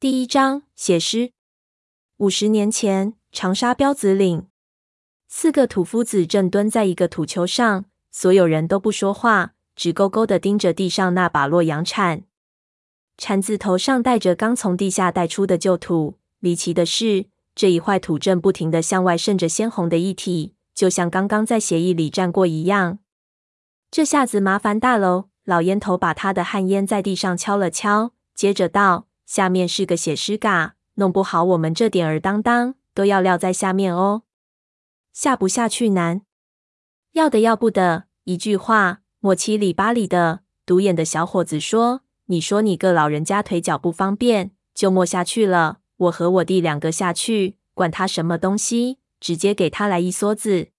第一章写诗。五十年前，长沙标子岭，四个土夫子正蹲在一个土丘上，所有人都不说话，直勾勾地盯着地上那把洛阳铲。铲子头上带着刚从地下带出的旧土。离奇的是，这一块土正不停地向外渗着鲜红的液体，就像刚刚在血液里蘸过一样。这下子麻烦大喽！老烟头把他的旱烟在地上敲了敲，接着道。下面是个写诗嘎，弄不好我们这点儿当当都要撂在下面哦。下不下去难，要的要不得。一句话，莫七里八里的。独眼的小伙子说：“你说你个老人家腿脚不方便，就莫下去了。我和我弟两个下去，管他什么东西，直接给他来一梭子。”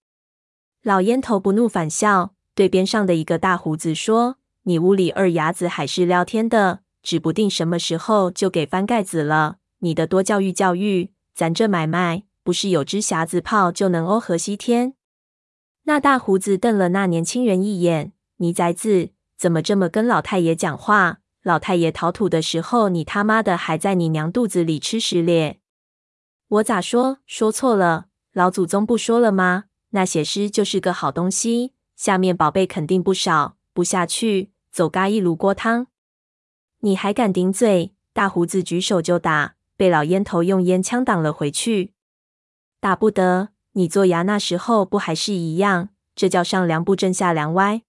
老烟头不怒反笑，对边上的一个大胡子说：“你屋里二伢子还是撂天的。”指不定什么时候就给翻盖子了。你的多教育教育，咱这买卖不是有只匣子炮就能欧河西天？那大胡子瞪了那年轻人一眼：“你崽子怎么这么跟老太爷讲话？老太爷讨土的时候，你他妈的还在你娘肚子里吃屎咧！”我咋说？说错了？老祖宗不说了吗？那写诗就是个好东西，下面宝贝肯定不少。不下去，走嘎一炉锅汤。你还敢顶嘴？大胡子举手就打，被老烟头用烟枪挡了回去。打不得，你做牙那时候不还是一样？这叫上梁不正下梁歪。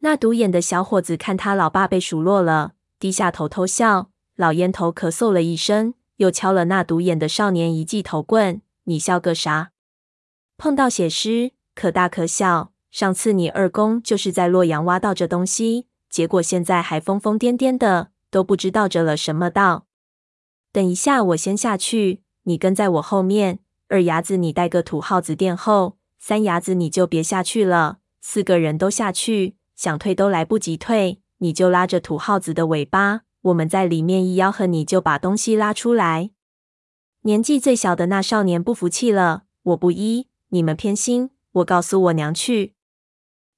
那独眼的小伙子看他老爸被数落了，低下头偷笑。老烟头咳嗽了一声，又敲了那独眼的少年一记头棍。你笑个啥？碰到写诗，可大可小。上次你二公就是在洛阳挖到这东西。结果现在还疯疯癫癫的，都不知道着了什么道。等一下，我先下去，你跟在我后面。二伢子，你带个土耗子殿后；三伢子，你就别下去了。四个人都下去，想退都来不及退。你就拉着土耗子的尾巴，我们在里面一吆喝，你就把东西拉出来。年纪最小的那少年不服气了：“我不依，你们偏心，我告诉我娘去。”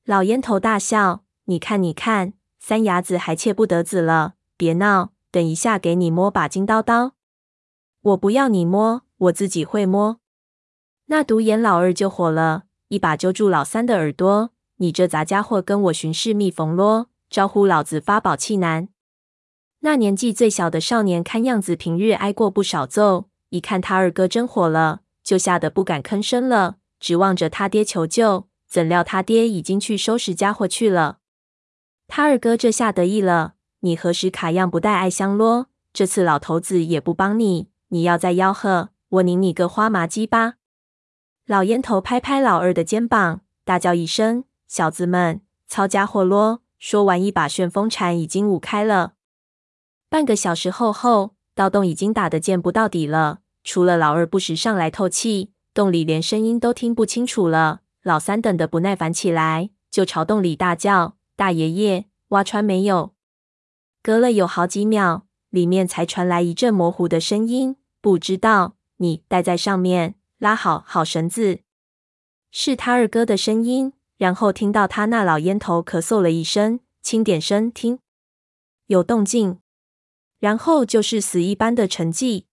老烟头大笑：“你看，你看。”三伢子还切不得子了，别闹！等一下给你摸把金刀刀。我不要你摸，我自己会摸。那独眼老二就火了，一把揪住老三的耳朵：“你这杂家伙，跟我寻事蜜蜂窝，招呼老子发宝气难！”那年纪最小的少年看样子平日挨过不少揍，一看他二哥真火了，就吓得不敢吭声了，指望着他爹求救。怎料他爹已经去收拾家伙去了。他二哥这下得意了，你何时卡样不带爱香啰？这次老头子也不帮你，你要再吆喝，我拧你个花麻鸡巴！老烟头拍拍老二的肩膀，大叫一声：“小子们，操家伙啰！”说完，一把旋风铲已经舞开了。半个小时后后，盗洞已经打得见不到底了，除了老二不时上来透气，洞里连声音都听不清楚了。老三等得不耐烦起来，就朝洞里大叫。大爷爷，挖穿没有？隔了有好几秒，里面才传来一阵模糊的声音。不知道，你待在上面，拉好好绳子。是他二哥的声音。然后听到他那老烟头咳嗽了一声，轻点声听，有动静。然后就是死一般的沉寂。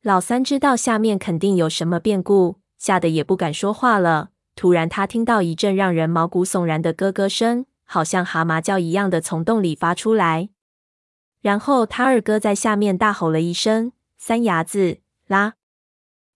老三知道下面肯定有什么变故，吓得也不敢说话了。突然，他听到一阵让人毛骨悚然的咯咯声。好像蛤蟆叫一样的从洞里发出来，然后他二哥在下面大吼了一声：“三伢子，拉！”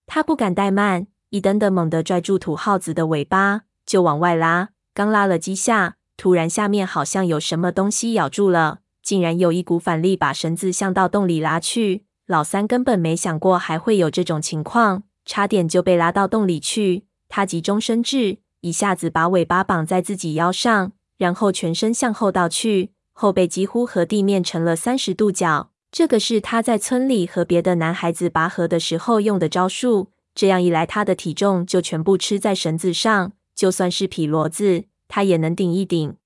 他不敢怠慢，一蹬的猛地拽住土耗子的尾巴就往外拉。刚拉了几下，突然下面好像有什么东西咬住了，竟然有一股反力把绳子向到洞里拉去。老三根本没想过还会有这种情况，差点就被拉到洞里去。他急中生智，一下子把尾巴绑在自己腰上。然后全身向后倒去，后背几乎和地面成了三十度角。这个是他在村里和别的男孩子拔河的时候用的招数。这样一来，他的体重就全部吃在绳子上，就算是匹骡子，他也能顶一顶。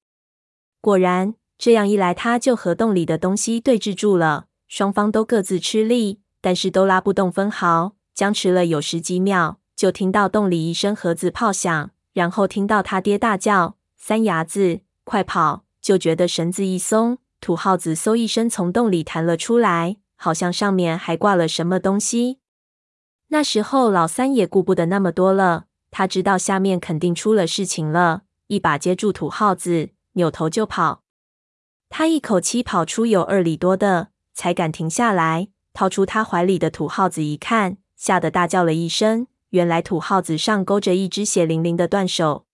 果然，这样一来，他就和洞里的东西对峙住了。双方都各自吃力，但是都拉不动分毫。僵持了有十几秒，就听到洞里一声盒子炮响，然后听到他爹大叫：“三伢子！”快跑！就觉得绳子一松，土耗子嗖一声从洞里弹了出来，好像上面还挂了什么东西。那时候老三也顾不得那么多了，他知道下面肯定出了事情了，一把接住土耗子，扭头就跑。他一口气跑出有二里多的，才敢停下来，掏出他怀里的土耗子一看，吓得大叫了一声。原来土耗子上勾着一只血淋淋的断手，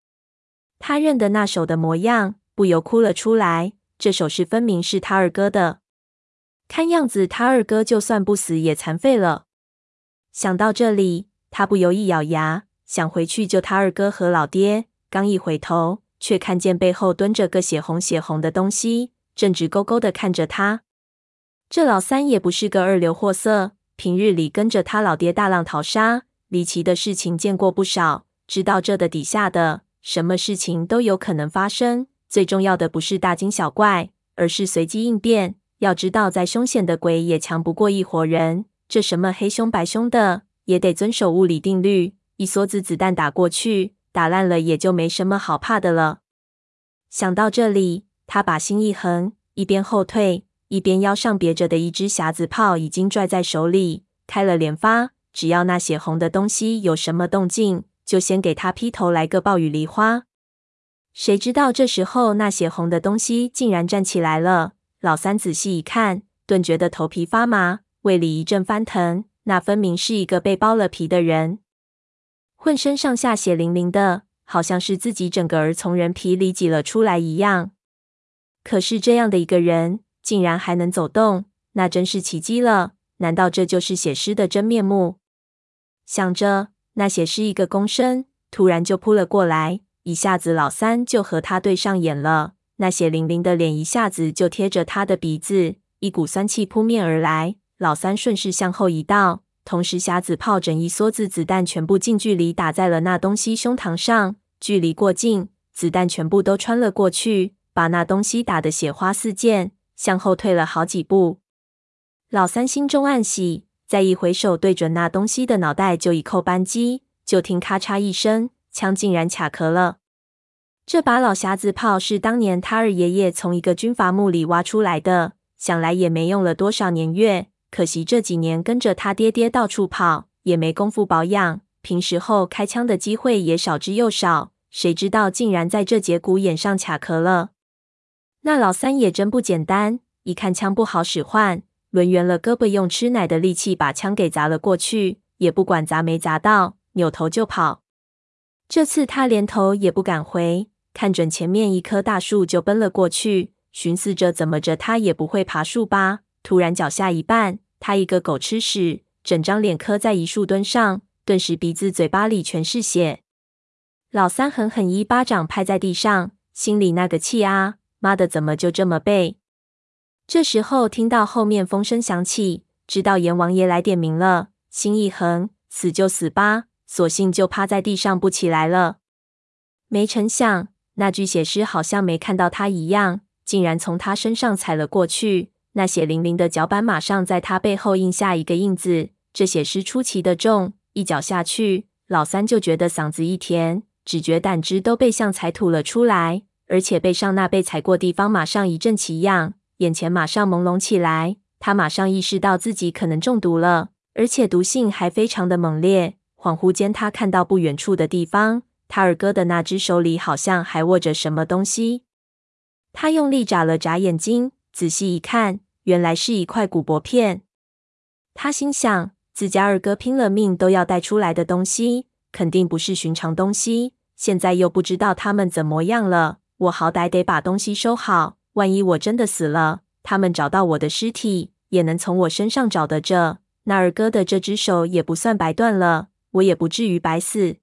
他认得那手的模样，不由哭了出来。这首诗分明是他二哥的，看样子他二哥就算不死也残废了。想到这里，他不由一咬牙，想回去救他二哥和老爹。刚一回头，却看见背后蹲着个血红血红的东西，正直勾勾的看着他。这老三也不是个二流货色，平日里跟着他老爹大浪淘沙。离奇的事情见过不少，知道这的底下的，什么事情都有可能发生。最重要的不是大惊小怪，而是随机应变。要知道，再凶险的鬼也强不过一伙人。这什么黑凶白凶的，也得遵守物理定律。一梭子子弹打过去，打烂了也就没什么好怕的了。想到这里，他把心一横，一边后退，一边腰上别着的一支匣子炮已经拽在手里，开了连发。只要那血红的东西有什么动静，就先给他劈头来个暴雨梨花。谁知道这时候那血红的东西竟然站起来了。老三仔细一看，顿觉得头皮发麻，胃里一阵翻腾。那分明是一个被剥了皮的人，浑身上下血淋淋的，好像是自己整个儿从人皮里挤了出来一样。可是这样的一个人，竟然还能走动，那真是奇迹了。难道这就是血尸的真面目？想着，那血尸一个躬身，突然就扑了过来，一下子老三就和他对上眼了。那血淋淋的脸一下子就贴着他的鼻子，一股酸气扑面而来。老三顺势向后一道，同时匣子炮整一梭子子弹全部近距离打在了那东西胸膛上，距离过近，子弹全部都穿了过去，把那东西打得血花四溅，向后退了好几步。老三心中暗喜。再一回首，对准那东西的脑袋就一扣扳机，就听咔嚓一声，枪竟然卡壳了。这把老匣子炮是当年他二爷爷从一个军阀墓里挖出来的，想来也没用了多少年月。可惜这几年跟着他爹爹到处跑，也没工夫保养，平时候开枪的机会也少之又少。谁知道竟然在这节骨眼上卡壳了。那老三也真不简单，一看枪不好使唤。抡圆了胳膊，用吃奶的力气把枪给砸了过去，也不管砸没砸到，扭头就跑。这次他连头也不敢回，看准前面一棵大树就奔了过去，寻思着怎么着他也不会爬树吧。突然脚下一绊，他一个狗吃屎，整张脸磕在一树墩上，顿时鼻子嘴巴里全是血。老三狠狠一巴掌拍在地上，心里那个气啊！妈的，怎么就这么背？这时候听到后面风声响起，知道阎王爷来点名了，心一横，死就死吧，索性就趴在地上不起来了。没成想，那具血尸好像没看到他一样，竟然从他身上踩了过去。那血淋淋的脚板马上在他背后印下一个印子。这血尸出奇的重，一脚下去，老三就觉得嗓子一甜，只觉胆汁都被像踩吐了出来，而且背上那被踩过地方马上一阵奇痒。眼前马上朦胧起来，他马上意识到自己可能中毒了，而且毒性还非常的猛烈。恍惚间，他看到不远处的地方，他二哥的那只手里好像还握着什么东西。他用力眨了眨眼睛，仔细一看，原来是一块骨骼片。他心想，自家二哥拼了命都要带出来的东西，肯定不是寻常东西。现在又不知道他们怎么样了，我好歹得把东西收好。万一我真的死了，他们找到我的尸体，也能从我身上找得着。那二哥的这只手也不算白断了，我也不至于白死。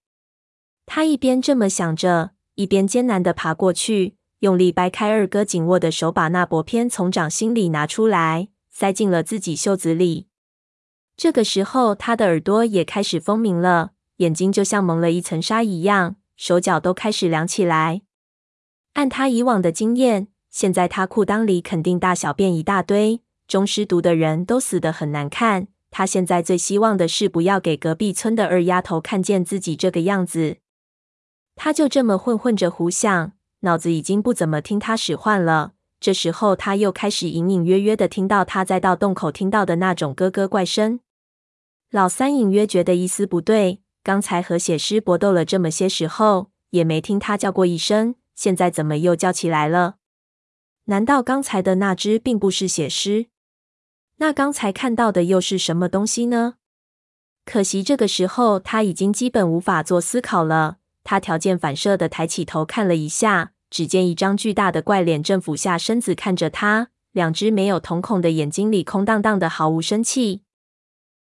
他一边这么想着，一边艰难的爬过去，用力掰开二哥紧握的手，把那薄片从掌心里拿出来，塞进了自己袖子里。这个时候，他的耳朵也开始风鸣了，眼睛就像蒙了一层纱一样，手脚都开始凉起来。按他以往的经验，现在他裤裆里肯定大小便一大堆，中尸毒的人都死得很难看。他现在最希望的是不要给隔壁村的二丫头看见自己这个样子。他就这么混混着胡想，脑子已经不怎么听他使唤了。这时候，他又开始隐隐约约的听到他在到洞口听到的那种咯咯怪声。老三隐约觉得一丝不对，刚才和血狮搏斗了这么些时候，也没听他叫过一声，现在怎么又叫起来了？难道刚才的那只并不是血狮？那刚才看到的又是什么东西呢？可惜这个时候他已经基本无法做思考了。他条件反射的抬起头看了一下。只见一张巨大的怪脸正俯下身子看着他，两只没有瞳孔的眼睛里空荡荡的，毫无生气。